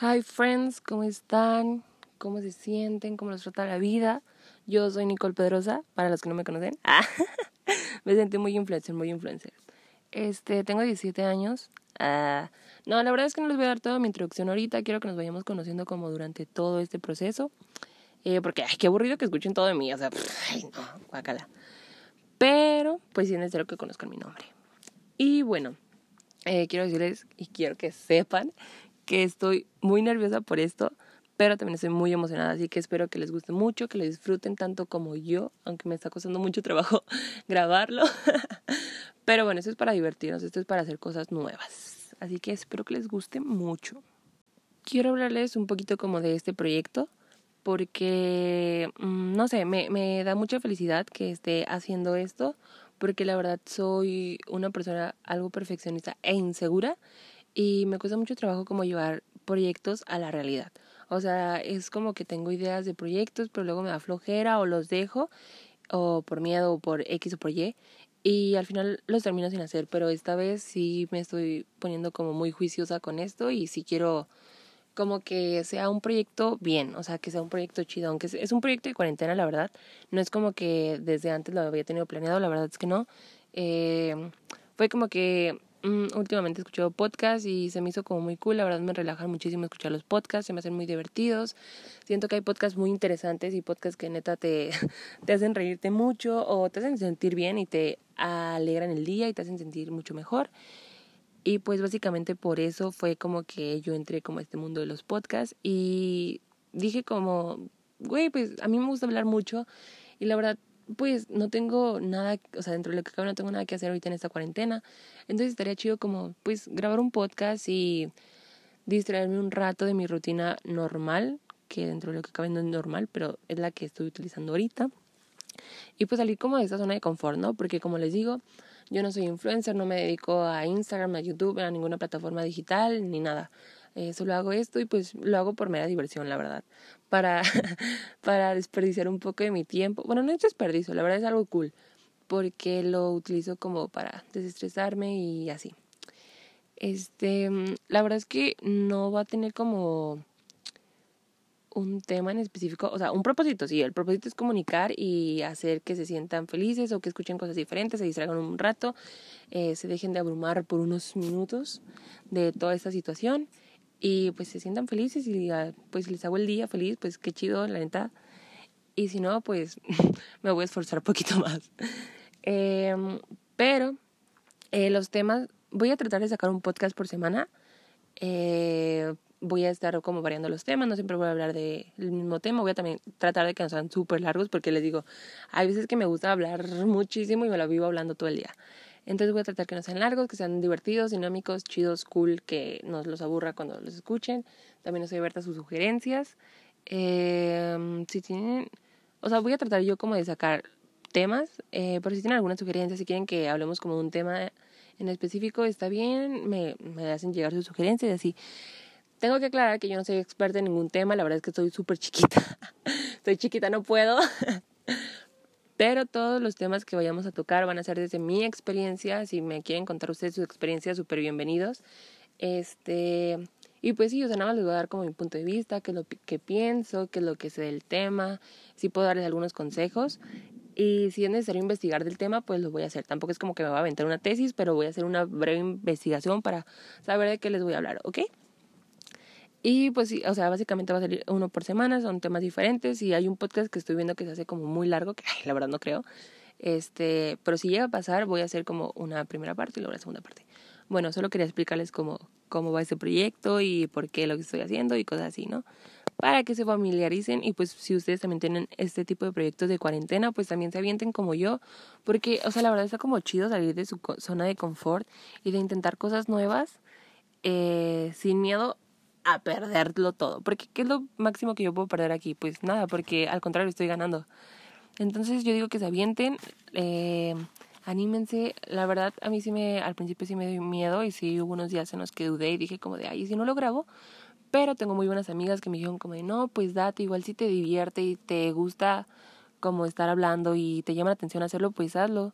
Hi friends, ¿cómo están? ¿Cómo se sienten? ¿Cómo los trata la vida? Yo soy Nicole Pedrosa, para los que no me conocen. Ah, me sentí muy influencer, muy influencer. Este, tengo 17 años. Ah, no, la verdad es que no les voy a dar toda mi introducción ahorita. Quiero que nos vayamos conociendo como durante todo este proceso. Eh, porque, ay, qué aburrido que escuchen todo de mí. O sea, ay, no, guacala. Pero, pues sí es necesario que conozcan mi nombre. Y bueno, eh, quiero decirles y quiero que sepan que estoy muy nerviosa por esto, pero también estoy muy emocionada, así que espero que les guste mucho, que lo disfruten tanto como yo, aunque me está costando mucho trabajo grabarlo. pero bueno, esto es para divertirnos, esto es para hacer cosas nuevas, así que espero que les guste mucho. Quiero hablarles un poquito como de este proyecto, porque, mm, no sé, me, me da mucha felicidad que esté haciendo esto, porque la verdad soy una persona algo perfeccionista e insegura y me cuesta mucho trabajo como llevar proyectos a la realidad. O sea, es como que tengo ideas de proyectos, pero luego me da flojera o los dejo, o por miedo, o por X o por Y, y al final los termino sin hacer. Pero esta vez sí me estoy poniendo como muy juiciosa con esto y sí quiero como que sea un proyecto bien, o sea, que sea un proyecto chido, aunque es un proyecto de cuarentena, la verdad. No es como que desde antes lo había tenido planeado, la verdad es que no. Eh, fue como que últimamente he escuchado podcasts y se me hizo como muy cool. La verdad me relajan muchísimo escuchar los podcasts, se me hacen muy divertidos. Siento que hay podcasts muy interesantes y podcasts que neta te, te hacen reírte mucho o te hacen sentir bien y te alegran el día y te hacen sentir mucho mejor. Y pues básicamente por eso fue como que yo entré como a este mundo de los podcasts y dije como, güey, pues a mí me gusta hablar mucho y la verdad pues no tengo nada, o sea, dentro de lo que cabe no tengo nada que hacer ahorita en esta cuarentena. Entonces estaría chido como, pues, grabar un podcast y distraerme un rato de mi rutina normal, que dentro de lo que cabe no es normal, pero es la que estoy utilizando ahorita. Y pues salir como de esa zona de confort, ¿no? Porque como les digo, yo no soy influencer, no me dedico a Instagram, a YouTube, a ninguna plataforma digital, ni nada. Eh, solo hago esto y pues lo hago por mera diversión, la verdad. Para, para desperdiciar un poco de mi tiempo. Bueno, no es desperdicio, la verdad es algo cool. Porque lo utilizo como para desestresarme y así. Este, la verdad es que no va a tener como un tema en específico, o sea, un propósito, sí, el propósito es comunicar y hacer que se sientan felices o que escuchen cosas diferentes, se distraigan un rato, eh, se dejen de abrumar por unos minutos de toda esta situación y pues se sientan felices y pues les hago el día feliz, pues qué chido, la neta. Y si no, pues me voy a esforzar un poquito más. Em, pero eh, los temas, voy a tratar de sacar un podcast por semana. Eh, voy a estar como variando los temas, no siempre voy a hablar del mismo tema, voy a también tratar de que no sean súper largos porque les digo, hay veces que me gusta hablar muchísimo y me lo vivo hablando todo el día. Entonces voy a tratar que no sean largos, que sean divertidos, dinámicos, chidos, cool, que nos los aburra cuando los escuchen. También estoy abierta a sus sugerencias. Eh, si tienen, o sea, voy a tratar yo como de sacar temas, eh, pero si tienen alguna sugerencia, si quieren que hablemos como de un tema en específico, está bien, me, me hacen llegar sus sugerencias y así. Tengo que aclarar que yo no soy experta en ningún tema, la verdad es que estoy súper chiquita. Estoy chiquita, no puedo. Pero todos los temas que vayamos a tocar van a ser desde mi experiencia. Si me quieren contar ustedes sus experiencias, súper bienvenidos. Este, y pues sí, o sea, nada más les voy a dar como mi punto de vista, qué es lo que pienso, qué es lo que sé del tema, si puedo darles algunos consejos. Y si es necesario investigar del tema, pues lo voy a hacer. Tampoco es como que me voy a aventar una tesis, pero voy a hacer una breve investigación para saber de qué les voy a hablar, ¿ok? Y pues sí, o sea, básicamente va a salir uno por semana, son temas diferentes y hay un podcast que estoy viendo que se hace como muy largo, que la verdad no creo. Este, pero si llega a pasar, voy a hacer como una primera parte y luego la segunda parte. Bueno, solo quería explicarles cómo, cómo va este proyecto y por qué lo que estoy haciendo y cosas así, ¿no? Para que se familiaricen y pues si ustedes también tienen este tipo de proyectos de cuarentena, pues también se avienten como yo, porque, o sea, la verdad está como chido salir de su zona de confort y de intentar cosas nuevas eh, sin miedo a perderlo todo. Porque ¿qué es lo máximo que yo puedo perder aquí? Pues nada, porque al contrario estoy ganando. Entonces yo digo que se avienten, eh, anímense. La verdad a mí sí me, al principio sí me dio miedo y sí hubo unos días en los que dudé y dije como de, ay, si no lo grabo? Pero tengo muy buenas amigas que me dijeron como de, no, pues date, igual si te divierte y te gusta como estar hablando y te llama la atención hacerlo, pues hazlo.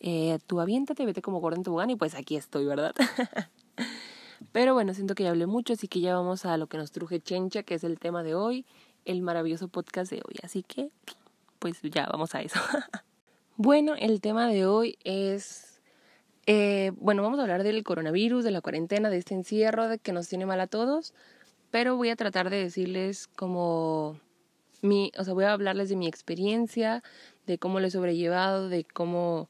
Eh, tú aviéntate, vete como gordo en tu y pues aquí estoy, ¿verdad? Pero bueno, siento que ya hablé mucho, así que ya vamos a lo que nos truje Chencha, que es el tema de hoy, el maravilloso podcast de hoy. Así que, pues ya vamos a eso. bueno, el tema de hoy es, eh, bueno, vamos a hablar del coronavirus, de la cuarentena, de este encierro de que nos tiene mal a todos, pero voy a tratar de decirles como mi, o sea, voy a hablarles de mi experiencia, de cómo lo he sobrellevado, de cómo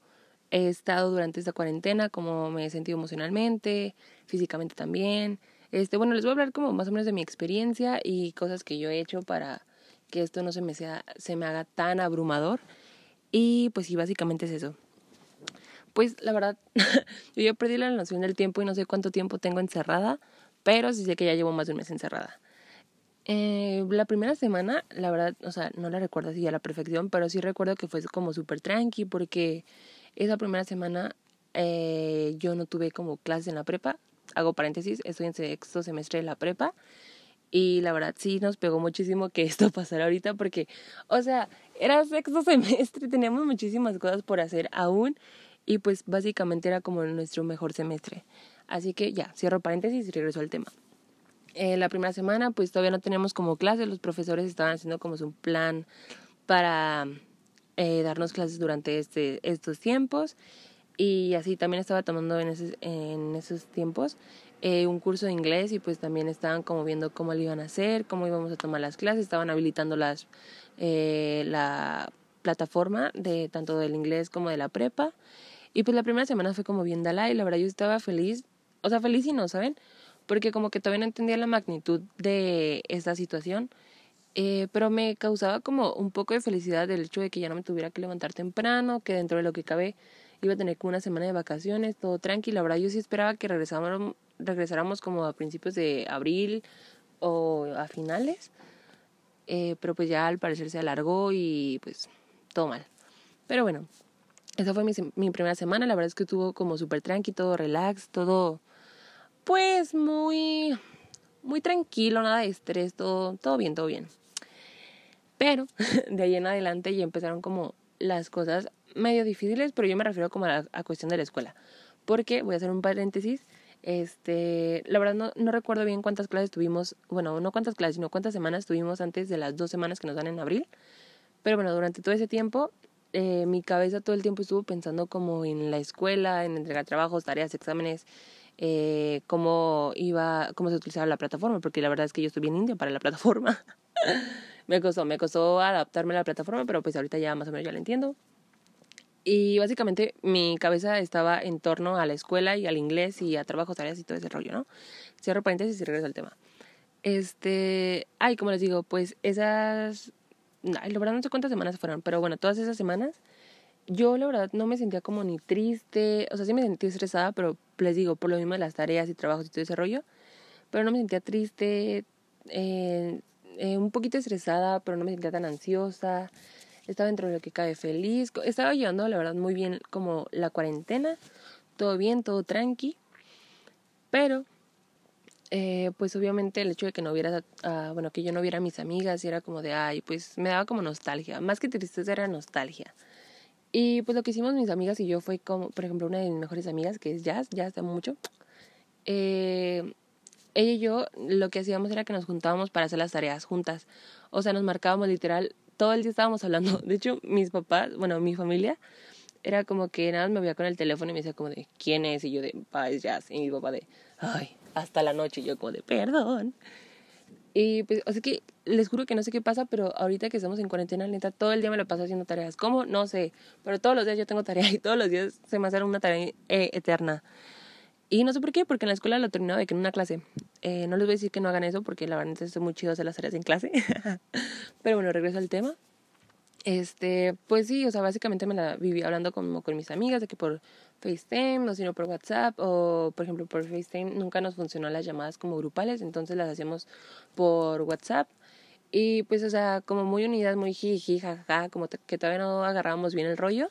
he estado durante esta cuarentena, cómo me he sentido emocionalmente, físicamente también. Este, bueno, les voy a hablar como más o menos de mi experiencia y cosas que yo he hecho para que esto no se me sea se me haga tan abrumador. Y pues sí, básicamente es eso. Pues la verdad, yo ya perdí la noción del tiempo y no sé cuánto tiempo tengo encerrada, pero sí sé que ya llevo más de un mes encerrada. Eh, la primera semana, la verdad, o sea, no la recuerdo así a la perfección, pero sí recuerdo que fue como súper tranqui porque esa primera semana eh, yo no tuve como clases en la prepa. Hago paréntesis, estoy en sexto semestre de la prepa. Y la verdad sí nos pegó muchísimo que esto pasara ahorita porque, o sea, era sexto semestre, teníamos muchísimas cosas por hacer aún y pues básicamente era como nuestro mejor semestre. Así que ya, cierro paréntesis y regreso al tema. Eh, la primera semana pues todavía no teníamos como clases, los profesores estaban haciendo como su plan para eh, darnos clases durante este, estos tiempos. Y así también estaba tomando en esos, en esos tiempos eh, un curso de inglés y pues también estaban como viendo cómo lo iban a hacer, cómo íbamos a tomar las clases, estaban habilitando las, eh, la plataforma de tanto del inglés como de la prepa. Y pues la primera semana fue como bien dala y la verdad yo estaba feliz, o sea feliz y no, ¿saben? Porque como que todavía no entendía la magnitud de esta situación eh, pero me causaba como un poco de felicidad el hecho de que ya no me tuviera que levantar temprano, que dentro de lo que cabe iba a tener como una semana de vacaciones, todo tranquilo. La verdad, yo sí esperaba que regresáramos, como a principios de abril o a finales, eh, pero pues ya al parecer se alargó y pues todo mal. Pero bueno, esa fue mi, mi primera semana. La verdad es que estuvo como súper tranqui, todo relax, todo pues muy, muy tranquilo, nada de estrés, todo, todo bien, todo bien. Pero de ahí en adelante ya empezaron como las cosas medio difíciles, pero yo me refiero como a, la, cuestión de la escuela. Porque, voy a hacer un paréntesis, este, la verdad no, no recuerdo bien cuántas clases tuvimos, bueno, no cuántas clases, sino cuántas semanas tuvimos antes de las dos semanas que nos dan en abril. Pero bueno, durante todo ese tiempo, eh, mi cabeza todo el tiempo estuvo pensando como en la escuela, en entregar trabajos, tareas, exámenes, eh, cómo iba, cómo se utilizaba la plataforma, porque la verdad es que yo estoy bien india para la plataforma. Me costó, me costó adaptarme a la plataforma, pero pues ahorita ya más o menos ya la entiendo. Y básicamente mi cabeza estaba en torno a la escuela y al inglés y a trabajos, tareas y todo ese rollo, ¿no? Cierro paréntesis y regreso al tema. Este, ay, como les digo, pues esas, ay, la verdad no sé cuántas semanas fueron, pero bueno, todas esas semanas, yo la verdad no me sentía como ni triste, o sea, sí me sentía estresada, pero les digo, por lo mismo de las tareas y trabajos y todo ese rollo, pero no me sentía triste, eh, eh, un poquito estresada, pero no me sentía tan ansiosa. Estaba dentro de lo que cabe feliz. Estaba llevando, la verdad, muy bien como la cuarentena. Todo bien, todo tranqui. Pero, eh, pues obviamente el hecho de que no hubiera, uh, bueno, que yo no viera a mis amigas y era como de, ay, pues me daba como nostalgia. Más que tristeza era nostalgia. Y pues lo que hicimos mis amigas y yo fue como, por ejemplo, una de mis mejores amigas, que es Jazz, Jazz de mucho. Eh, ella y yo lo que hacíamos era que nos juntábamos para hacer las tareas juntas. O sea, nos marcábamos literal, todo el día estábamos hablando. De hecho, mis papás, bueno, mi familia, era como que nada más me veía con el teléfono y me decía como de, ¿quién es? Y yo de, pa, es Jazz. Y mi papá de, ay, hasta la noche. Y yo como de, perdón. Y pues, o que les juro que no sé qué pasa, pero ahorita que estamos en cuarentena, neta, todo el día me lo paso haciendo tareas. ¿Cómo? No sé. Pero todos los días yo tengo tarea y todos los días se me hace una tarea eh, eterna. Y no sé por qué, porque en la escuela lo terminaba de que en una clase. Eh, no les voy a decir que no hagan eso, porque la verdad es muy chido hacer las tareas en clase. Pero bueno, regreso al tema. Este, pues sí, o sea, básicamente me la viví hablando como con mis amigas, de que por FaceTime, o si no por WhatsApp, o por ejemplo por FaceTime nunca nos funcionó las llamadas como grupales, entonces las hacíamos por WhatsApp. Y pues, o sea, como muy unidas, muy jiji, jajaja, como que todavía no agarrábamos bien el rollo.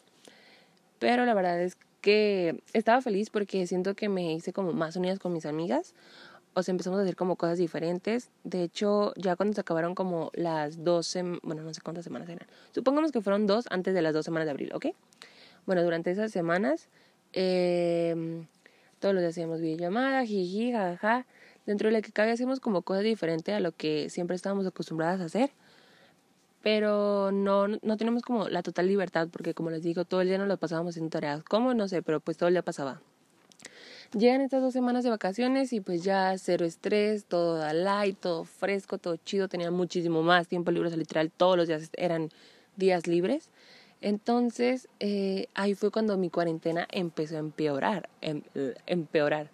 Pero la verdad es que que estaba feliz porque siento que me hice como más unidas con mis amigas. O sea, empezamos a hacer como cosas diferentes. De hecho, ya cuando se acabaron como las dos, bueno, no sé cuántas semanas eran. Supongamos que fueron dos antes de las dos semanas de abril, ¿ok? Bueno, durante esas semanas, eh, Todos los días hacíamos videollamada, jiji, jajaja. Dentro de la que cabe hacemos como cosas diferentes a lo que siempre estábamos acostumbradas a hacer. Pero no, no tenemos como la total libertad porque como les digo, todo el día nos lo pasábamos haciendo tareas. ¿Cómo? No sé, pero pues todo el día pasaba. Llegan estas dos semanas de vacaciones y pues ya cero estrés, todo da light, todo fresco, todo chido. Tenía muchísimo más tiempo libre, o literal todos los días eran días libres. Entonces eh, ahí fue cuando mi cuarentena empezó a empeorar, em, empeorar.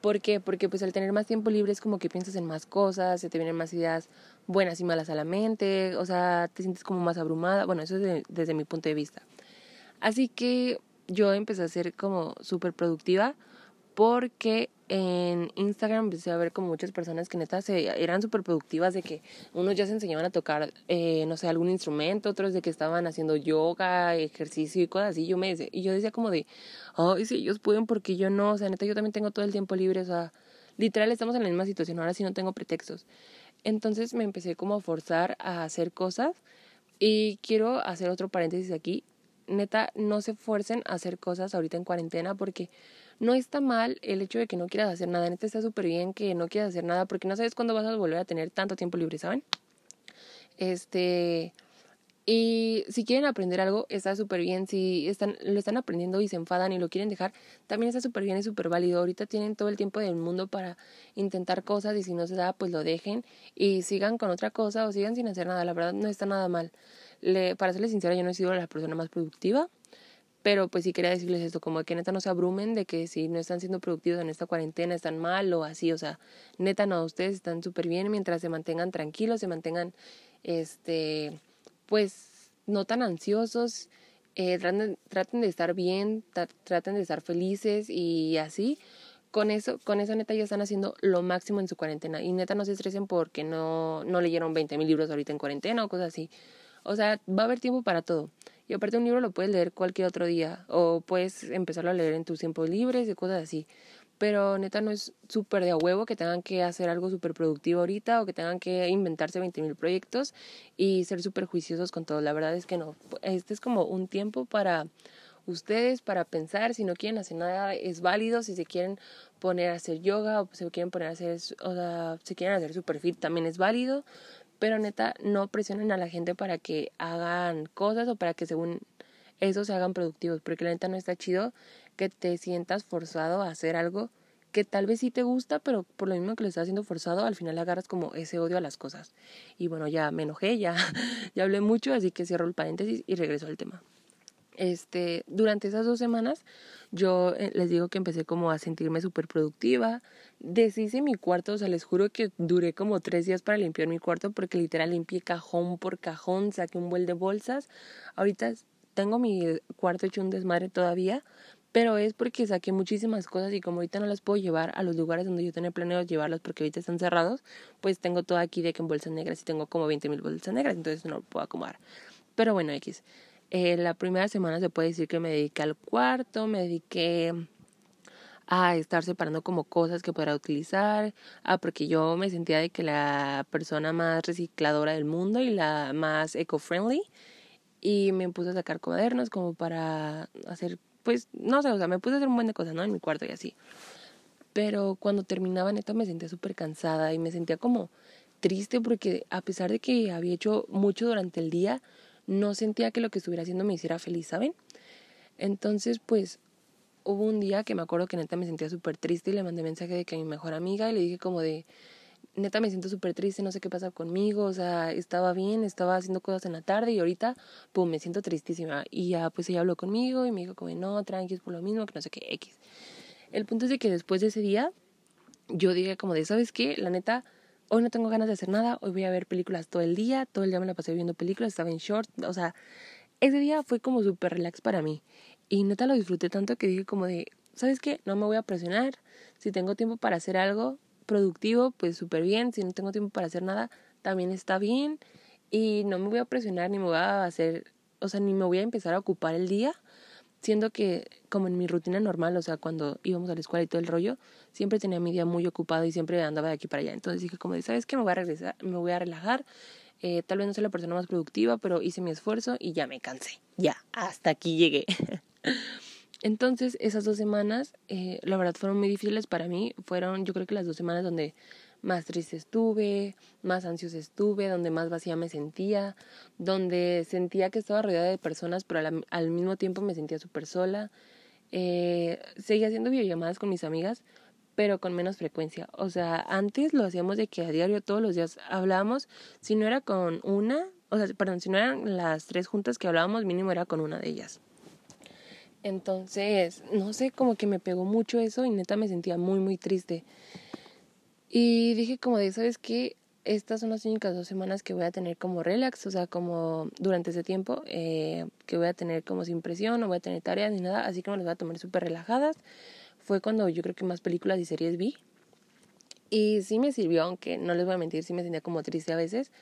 ¿Por qué? Porque pues al tener más tiempo libre es como que piensas en más cosas, se te vienen más ideas buenas y malas a la mente, o sea, te sientes como más abrumada. Bueno, eso es desde mi punto de vista. Así que yo empecé a ser como súper productiva porque en Instagram empecé a ver como muchas personas que neta se, eran súper productivas de que unos ya se enseñaban a tocar, eh, no sé, algún instrumento, otros de que estaban haciendo yoga, ejercicio y cosas así. Yo me, y yo decía como de, ay, si ellos pueden, porque yo no? O sea, neta, yo también tengo todo el tiempo libre, o sea, literal estamos en la misma situación, ahora sí no tengo pretextos. Entonces me empecé como a forzar a hacer cosas y quiero hacer otro paréntesis aquí. Neta, no se fuercen a hacer cosas ahorita en cuarentena porque no está mal el hecho de que no quieras hacer nada. Neta está súper bien que no quieras hacer nada porque no sabes cuándo vas a volver a tener tanto tiempo libre, ¿saben? Este. Y si quieren aprender algo, está súper bien. Si están, lo están aprendiendo y se enfadan y lo quieren dejar, también está súper bien y súper válido. Ahorita tienen todo el tiempo del mundo para intentar cosas y si no se da, pues lo dejen y sigan con otra cosa o sigan sin hacer nada. La verdad no está nada mal. Le, para serles sincera, yo no he sido la persona más productiva. Pero pues sí quería decirles esto, como que neta no se abrumen de que si no están siendo productivos en esta cuarentena están mal o así, o sea, neta no, ustedes están súper bien mientras se mantengan tranquilos, se mantengan, este, pues no tan ansiosos, eh, traten, traten de estar bien, traten de estar felices y así. Con eso, con eso neta ya están haciendo lo máximo en su cuarentena. Y neta no se estresen porque no, no leyeron 20 mil libros ahorita en cuarentena o cosas así. O sea, va a haber tiempo para todo. Y aparte un libro lo puedes leer cualquier otro día o puedes empezarlo a leer en tus tiempos libres y cosas así. Pero neta no es súper de a huevo que tengan que hacer algo súper productivo ahorita o que tengan que inventarse 20.000 proyectos y ser súper juiciosos con todo. La verdad es que no. Este es como un tiempo para ustedes, para pensar. Si no quieren hacer nada, es válido. Si se quieren poner a hacer yoga o se quieren poner a hacer, o sea, se quieren hacer super fit, también es válido pero neta no presionen a la gente para que hagan cosas o para que según eso se hagan productivos, porque la neta no está chido que te sientas forzado a hacer algo que tal vez sí te gusta, pero por lo mismo que lo estás haciendo forzado, al final agarras como ese odio a las cosas. Y bueno, ya me enojé, ya, ya hablé mucho, así que cierro el paréntesis y regreso al tema. Este, durante esas dos semanas, yo eh, les digo que empecé como a sentirme súper productiva. Deshice mi cuarto, o sea, les juro que duré como tres días para limpiar mi cuarto porque literal limpié cajón por cajón, saqué un vuel de bolsas. Ahorita tengo mi cuarto hecho un desmadre todavía, pero es porque saqué muchísimas cosas y como ahorita no las puedo llevar a los lugares donde yo tenía planeado llevarlas porque ahorita están cerrados, pues tengo todo aquí de que en bolsas negras y tengo como 20 mil bolsas negras, entonces no puedo acomodar. Pero bueno, X. Eh, la primera semana se puede decir que me dediqué al cuarto, me dediqué a estar separando como cosas que podrá utilizar, ah, porque yo me sentía de que la persona más recicladora del mundo y la más eco-friendly y me puse a sacar cuadernos como para hacer, pues, no sé, o sea, me puse a hacer un buen de cosas, ¿no? En mi cuarto y así. Pero cuando terminaba neta me sentía súper cansada y me sentía como triste porque a pesar de que había hecho mucho durante el día, no sentía que lo que estuviera haciendo me hiciera feliz, ¿saben? Entonces, pues hubo un día que me acuerdo que neta me sentía súper triste y le mandé mensaje de que a mi mejor amiga y le dije como de, neta me siento súper triste, no sé qué pasa conmigo, o sea, estaba bien, estaba haciendo cosas en la tarde y ahorita, pum, me siento tristísima. Y ya, pues ella habló conmigo y me dijo como, no, tranqui, es por lo mismo, que no sé qué, X. El punto es de que después de ese día, yo dije como de, ¿sabes qué? La neta, hoy no tengo ganas de hacer nada, hoy voy a ver películas todo el día, todo el día me la pasé viendo películas, estaba en short, o sea, ese día fue como súper relax para mí. Y neta lo disfruté tanto que dije como de, ¿sabes qué? No me voy a presionar, si tengo tiempo para hacer algo productivo, pues súper bien, si no tengo tiempo para hacer nada, también está bien. Y no me voy a presionar ni me voy a hacer, o sea, ni me voy a empezar a ocupar el día siendo que como en mi rutina normal, o sea, cuando íbamos a la escuela y todo el rollo, siempre tenía mi día muy ocupado y siempre andaba de aquí para allá. Entonces dije como ¿sabes qué? Me voy a regresar, me voy a relajar. Eh, tal vez no soy la persona más productiva, pero hice mi esfuerzo y ya me cansé. Ya, hasta aquí llegué. Entonces, esas dos semanas, eh, la verdad, fueron muy difíciles para mí. Fueron, yo creo que las dos semanas donde más triste estuve, más ansiosa estuve, donde más vacía me sentía, donde sentía que estaba rodeada de personas, pero al, mismo tiempo me sentía súper sola. Eh, seguía haciendo videollamadas con mis amigas, pero con menos frecuencia. O sea, antes lo hacíamos de que a diario todos los días hablábamos, si no era con una, o sea, perdón, si no eran las tres juntas que hablábamos, mínimo era con una de ellas. Entonces, no sé, como que me pegó mucho eso y neta me sentía muy, muy triste. Y dije como de, ¿sabes qué? Estas son las únicas dos semanas que voy a tener como relax, o sea, como durante ese tiempo, eh, que voy a tener como sin presión, no voy a tener tareas ni nada, así que me las voy a tomar súper relajadas. Fue cuando yo creo que más películas y series vi. Y sí me sirvió, aunque no les voy a mentir, sí me sentía como triste a veces,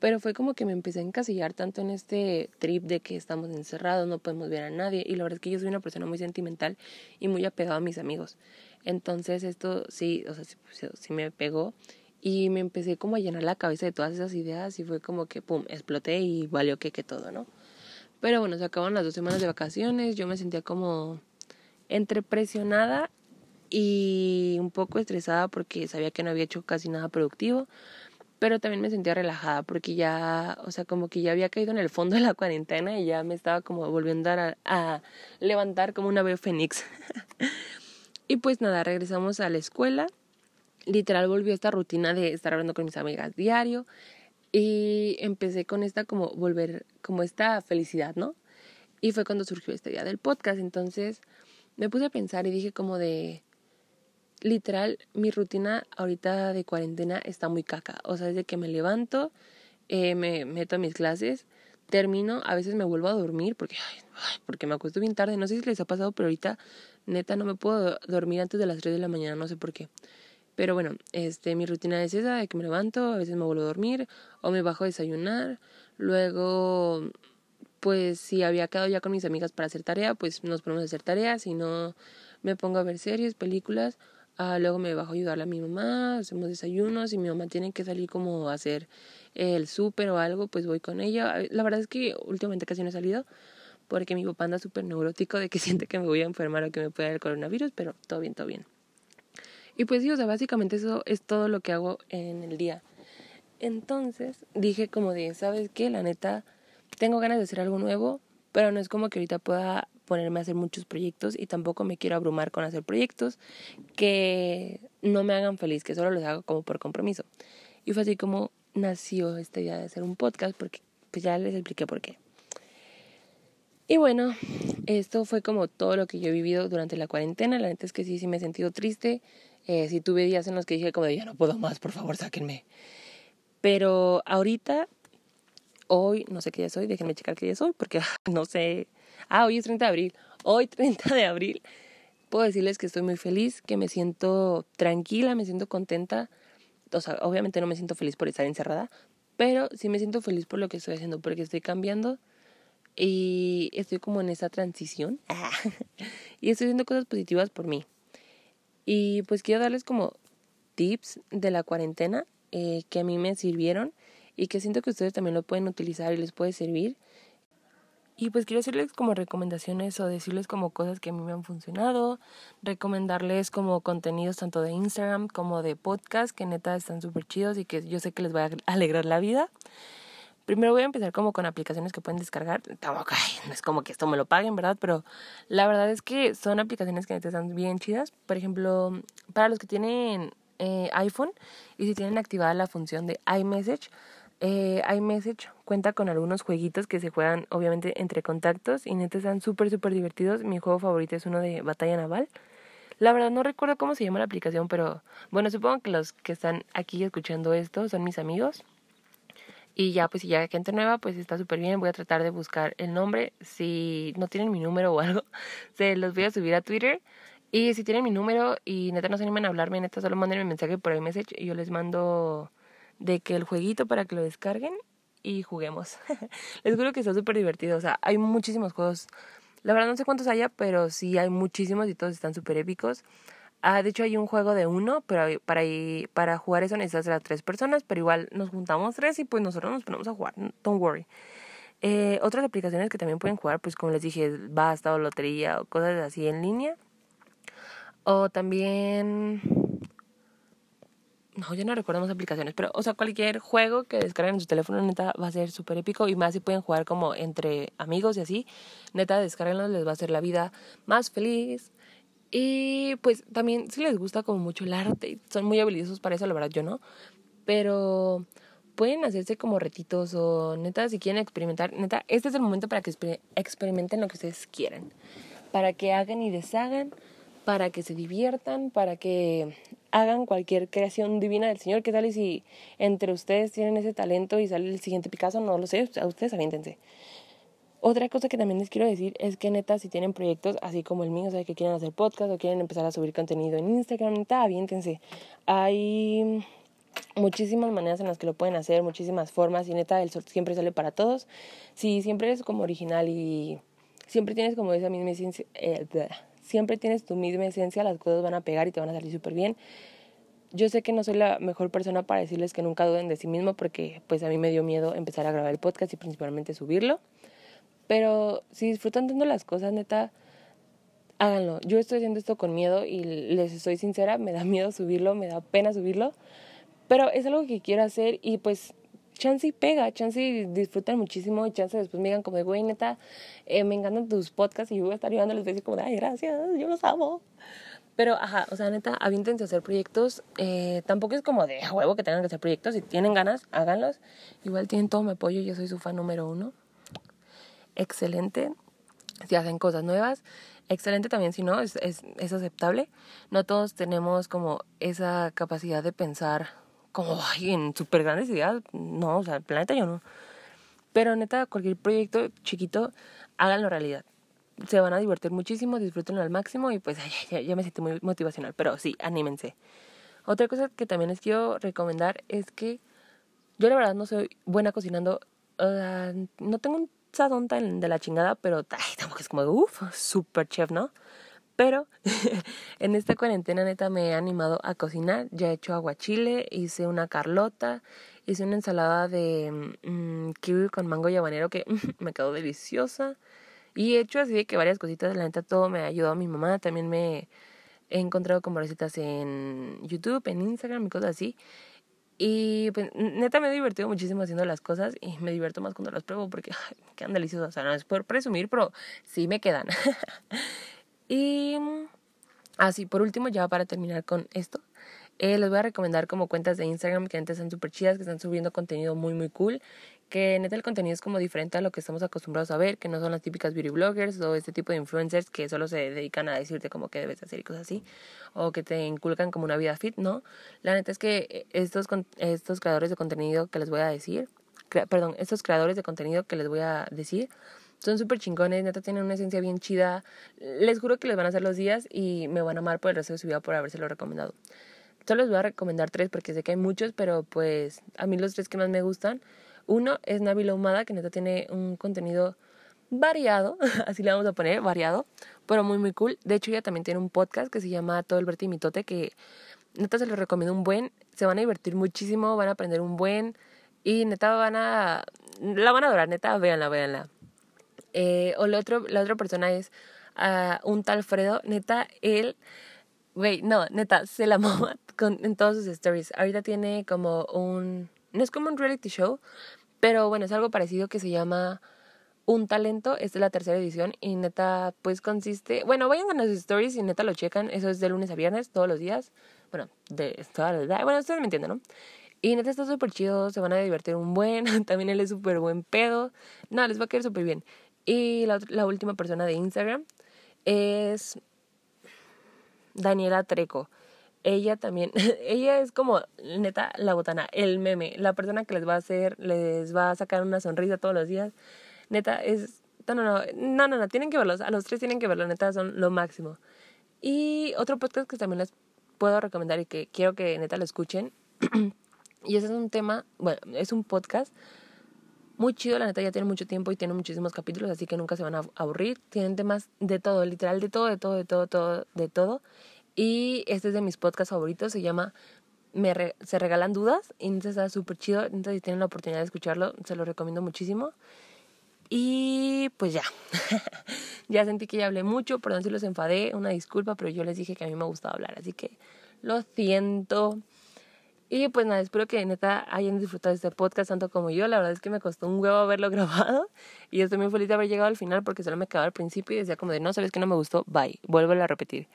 pero fue como que me empecé a encasillar tanto en este trip de que estamos encerrados, no podemos ver a nadie. Y la verdad es que yo soy una persona muy sentimental y muy apegada a mis amigos. Entonces esto sí, o sea, sí, me pegó. Y me empecé como a llenar la cabeza de todas esas ideas y fue como que, pum, exploté y valió que, que todo, ¿no? Pero bueno, se acaban las dos semanas de vacaciones, yo me sentía como entre presionada y un poco estresada porque sabía que no había hecho casi nada productivo, pero también me sentía relajada porque ya, o sea, como que ya había caído en el fondo de la cuarentena y ya me estaba como volviendo a, a levantar como una ave fénix. y pues nada, regresamos a la escuela. Literal volvió esta rutina de estar hablando con mis amigas diario y empecé con esta como volver, como esta felicidad, ¿no? Y fue cuando surgió este día del podcast. Entonces me puse a pensar y dije como de, literal, mi rutina ahorita de cuarentena está muy caca. O sea, desde que me levanto, eh, me meto a mis clases, termino, a veces me vuelvo a dormir porque, porque me acuesto bien tarde. No sé si les ha pasado, pero ahorita neta no me puedo dormir antes de las 3 de la mañana, no sé por qué. Pero bueno, este, mi rutina es esa, de que me levanto, a veces me vuelvo a dormir o me bajo a desayunar. Luego, pues si había quedado ya con mis amigas para hacer tarea, pues nos ponemos a hacer tareas. Si no, me pongo a ver series, películas Ah, luego me bajo a ayudarle a mi mamá, hacemos desayunos y mi mamá tiene que salir como a hacer el súper o algo, pues voy con ella. La verdad es que últimamente casi no he salido porque mi papá anda súper neurótico de que siente que me voy a enfermar o que me puede dar el coronavirus, pero todo bien, todo bien. Y pues sí, o sea, básicamente eso es todo lo que hago en el día. Entonces dije como de, ¿sabes qué? La neta, tengo ganas de hacer algo nuevo, pero no es como que ahorita pueda ponerme a hacer muchos proyectos y tampoco me quiero abrumar con hacer proyectos que no me hagan feliz, que solo los hago como por compromiso. Y fue así como nació esta idea de hacer un podcast, porque pues ya les expliqué por qué. Y bueno, esto fue como todo lo que yo he vivido durante la cuarentena. La neta es que sí, sí me he sentido triste. Eh, sí tuve días en los que dije como de ya no puedo más, por favor, sáquenme. Pero ahorita, hoy, no sé qué día soy, déjenme checar qué día soy, porque no sé Ah, hoy es 30 de abril. Hoy, 30 de abril, puedo decirles que estoy muy feliz, que me siento tranquila, me siento contenta. O sea, obviamente no me siento feliz por estar encerrada, pero sí me siento feliz por lo que estoy haciendo, porque estoy cambiando y estoy como en esa transición. y estoy haciendo cosas positivas por mí. Y pues quiero darles como tips de la cuarentena eh, que a mí me sirvieron y que siento que ustedes también lo pueden utilizar y les puede servir. Y pues quiero hacerles como recomendaciones o decirles como cosas que a mí me han funcionado, recomendarles como contenidos tanto de Instagram como de podcast que neta están súper chidos y que yo sé que les va a alegrar la vida. Primero voy a empezar como con aplicaciones que pueden descargar. Tampoco, no es como que esto me lo paguen, ¿verdad? Pero la verdad es que son aplicaciones que neta están bien chidas. Por ejemplo, para los que tienen eh, iPhone y si tienen activada la función de iMessage, eh, iMessage cuenta con algunos jueguitos que se juegan obviamente entre contactos y neta están súper súper divertidos. Mi juego favorito es uno de batalla naval. La verdad no recuerdo cómo se llama la aplicación, pero bueno, supongo que los que están aquí escuchando esto son mis amigos. Y ya, pues si ya gente nueva, pues está súper bien. Voy a tratar de buscar el nombre. Si no tienen mi número o algo, se los voy a subir a Twitter. Y si tienen mi número y neta no se animan a hablarme, neta solo manden un mensaje por iMessage y yo les mando de que el jueguito para que lo descarguen y juguemos. Les juro que está súper divertido. O sea, hay muchísimos juegos. La verdad no sé cuántos haya, pero sí hay muchísimos y todos están súper épicos. Ah, de hecho hay un juego de uno, pero para, para jugar eso necesitas a tres personas, pero igual nos juntamos tres y pues nosotros nos ponemos a jugar. Don't worry. Eh, otras aplicaciones que también pueden jugar, pues como les dije, basta o lotería o cosas así en línea. O también... No, ya no recuerdo más aplicaciones, pero, o sea, cualquier juego que descarguen en su teléfono, neta, va a ser súper épico y más si pueden jugar como entre amigos y así, neta, descarguenlo, les va a hacer la vida más feliz. Y pues también si les gusta como mucho el arte, son muy habilidosos para eso, la verdad yo no, pero pueden hacerse como retitos o neta, si quieren experimentar, neta, este es el momento para que experimenten lo que ustedes quieran, para que hagan y deshagan, para que se diviertan, para que hagan cualquier creación divina del Señor. ¿Qué tal y si entre ustedes tienen ese talento y sale el siguiente Picasso? No lo sé, a ustedes aviéntense. Otra cosa que también les quiero decir es que neta, si tienen proyectos así como el mío, o sea, que quieren hacer podcast o quieren empezar a subir contenido en Instagram, neta, aviéntense. Hay muchísimas maneras en las que lo pueden hacer, muchísimas formas y neta el sol siempre sale para todos. Si siempre eres como original y siempre tienes como esa misma esencia, eh, siempre tienes tu misma esencia, las cosas van a pegar y te van a salir súper bien. Yo sé que no soy la mejor persona para decirles que nunca duden de sí mismo porque pues a mí me dio miedo empezar a grabar el podcast y principalmente subirlo. Pero si disfrutan tanto las cosas, neta, háganlo. Yo estoy haciendo esto con miedo y les soy sincera, me da miedo subirlo, me da pena subirlo pero es algo que quiero hacer y pues chance y pega, chance y disfrutan muchísimo chance después me digan como de, güey, neta, eh, me encantan tus podcasts y yo voy a estar ayudando les voy a decir como ay, gracias, yo los amo. Pero, ajá, o sea, neta, aviéntense a hacer proyectos. Eh, tampoco es como de huevo que tengan que hacer proyectos. Si tienen ganas, háganlos. Igual tienen todo mi apoyo, yo soy su fan número uno. Excelente. Si hacen cosas nuevas, excelente también si no, es, es, es aceptable. No todos tenemos como esa capacidad de pensar como ay, en súper grandes ideas, no, o sea, el planeta yo no. Pero neta, cualquier proyecto chiquito, háganlo realidad. Se van a divertir muchísimo, disfrútenlo al máximo y pues ay, ya, me siento muy motivacional, pero sí, anímense. Otra cosa que también les quiero recomendar es que yo la verdad no soy buena cocinando, no tengo un sazón tan de la chingada, pero ay, tampoco es como, uff, super chef, ¿no? Pero en esta cuarentena neta me he animado a cocinar. Ya he hecho aguachile, hice una carlota, hice una ensalada de mmm, kiwi con mango y habanero que me quedó deliciosa. Y he hecho así de que varias cositas, la neta todo me ha ayudado a mi mamá. También me he encontrado con recetas en YouTube, en Instagram y cosas así. Y pues neta me he divertido muchísimo haciendo las cosas y me divierto más cuando las pruebo porque quedan deliciosas. O sea, no es por presumir, pero sí me quedan. Y así, por último, ya para terminar con esto, eh, les voy a recomendar como cuentas de Instagram que antes están súper chidas, que están subiendo contenido muy, muy cool. Que neta el contenido es como diferente a lo que estamos acostumbrados a ver, que no son las típicas beauty bloggers o este tipo de influencers que solo se dedican a decirte como que debes hacer y cosas así, o que te inculcan como una vida fit, ¿no? La neta es que estos, estos creadores de contenido que les voy a decir, perdón, estos creadores de contenido que les voy a decir, son súper chingones, neta tienen una esencia bien chida. Les juro que les van a hacer los días y me van a amar por el resto de su vida por habérselo recomendado. Solo les voy a recomendar tres porque sé que hay muchos, pero pues a mí los tres que más me gustan. Uno es Nabila Humada, que neta tiene un contenido variado, así le vamos a poner, variado, pero muy muy cool. De hecho ella también tiene un podcast que se llama Todo el Verte y Mitote, que neta se los recomiendo un buen, se van a divertir muchísimo, van a aprender un buen y neta van a, la van a adorar, neta, véanla, véanla. Eh, o la, otro, la otra persona es uh, un tal Fredo, neta, él, güey, no, neta, se la mama con, en todos sus stories. Ahorita tiene como un, no es como un reality show, pero bueno, es algo parecido que se llama Un Talento. Esta es la tercera edición y neta, pues consiste, bueno, vayan a sus stories y neta lo checan. Eso es de lunes a viernes, todos los días. Bueno, de toda la Bueno, ustedes me entienden, ¿no? Y neta está súper chido, se van a divertir un buen. También él es súper buen pedo. No, les va a quedar súper bien. Y la, última persona de Instagram es Daniela Treco. Ella también, ella es como, neta, la botana, el meme, la persona que les va a hacer, les va a sacar una sonrisa todos los días. Neta, es, no, no, no, no, no, no tienen que verlos, a los tres tienen que verlo, neta, son lo máximo. Y otro podcast que también les puedo recomendar y que quiero que neta lo escuchen, y ese es un tema, bueno, es un podcast muy chido, la neta ya tiene mucho tiempo y tiene muchísimos capítulos, así que nunca se van a aburrir. Tienen temas de todo, literal de todo, de todo, de todo, todo de todo. Y este es de mis podcasts favoritos, se llama Me Se Regalan Dudas, y entonces está súper chido, entonces si tienen la oportunidad de escucharlo, se lo recomiendo muchísimo. Y pues ya, ya sentí que ya hablé mucho, perdón si los enfadé, una disculpa, pero yo les dije que a mí me gustaba hablar, así que lo siento. Y pues nada, espero que neta hayan disfrutado este podcast tanto como yo. La verdad es que me costó un huevo haberlo grabado. Y estoy muy feliz de haber llegado al final porque solo me quedaba al principio y decía como de no, sabes que no me gustó, bye, vuelvo a repetir.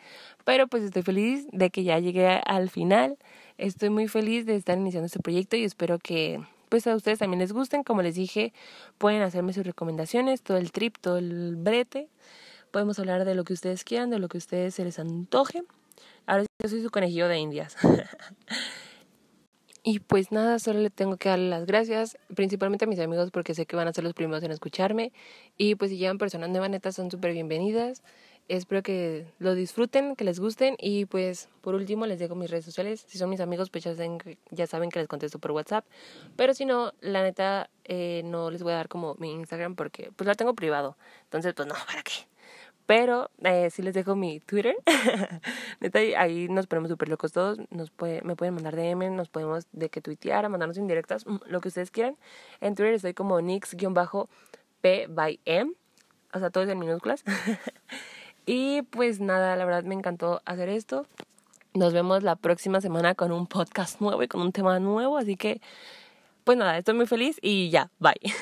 Pero pues estoy feliz de que ya llegué al final. Estoy muy feliz de estar iniciando este proyecto y espero que pues a ustedes también les gusten. Como les dije, pueden hacerme sus recomendaciones, todo el trip, todo el brete. Podemos hablar de lo que ustedes quieran, de lo que a ustedes se les antoje. Ahora yo soy su conejillo de indias. Y pues nada, solo le tengo que darle las gracias, principalmente a mis amigos porque sé que van a ser los primeros en escucharme. Y pues si llegan personas nuevas, netas, son súper bienvenidas. Espero que lo disfruten, que les gusten. Y pues por último les dejo mis redes sociales. Si son mis amigos, pues ya saben, ya saben que les contesto por WhatsApp. Pero si no, la neta, eh, no les voy a dar como mi Instagram porque pues la tengo privado. Entonces, pues no, ¿para qué? Pero eh, sí les dejo mi Twitter. Ahí nos ponemos súper locos todos. Nos puede, me pueden mandar DM, nos podemos de que tuitear, mandarnos indirectas, mm, lo que ustedes quieran. En Twitter estoy como nix-p by m. O sea, todo es en minúsculas. y pues nada, la verdad me encantó hacer esto. Nos vemos la próxima semana con un podcast nuevo y con un tema nuevo. Así que, pues nada, estoy muy feliz y ya, bye.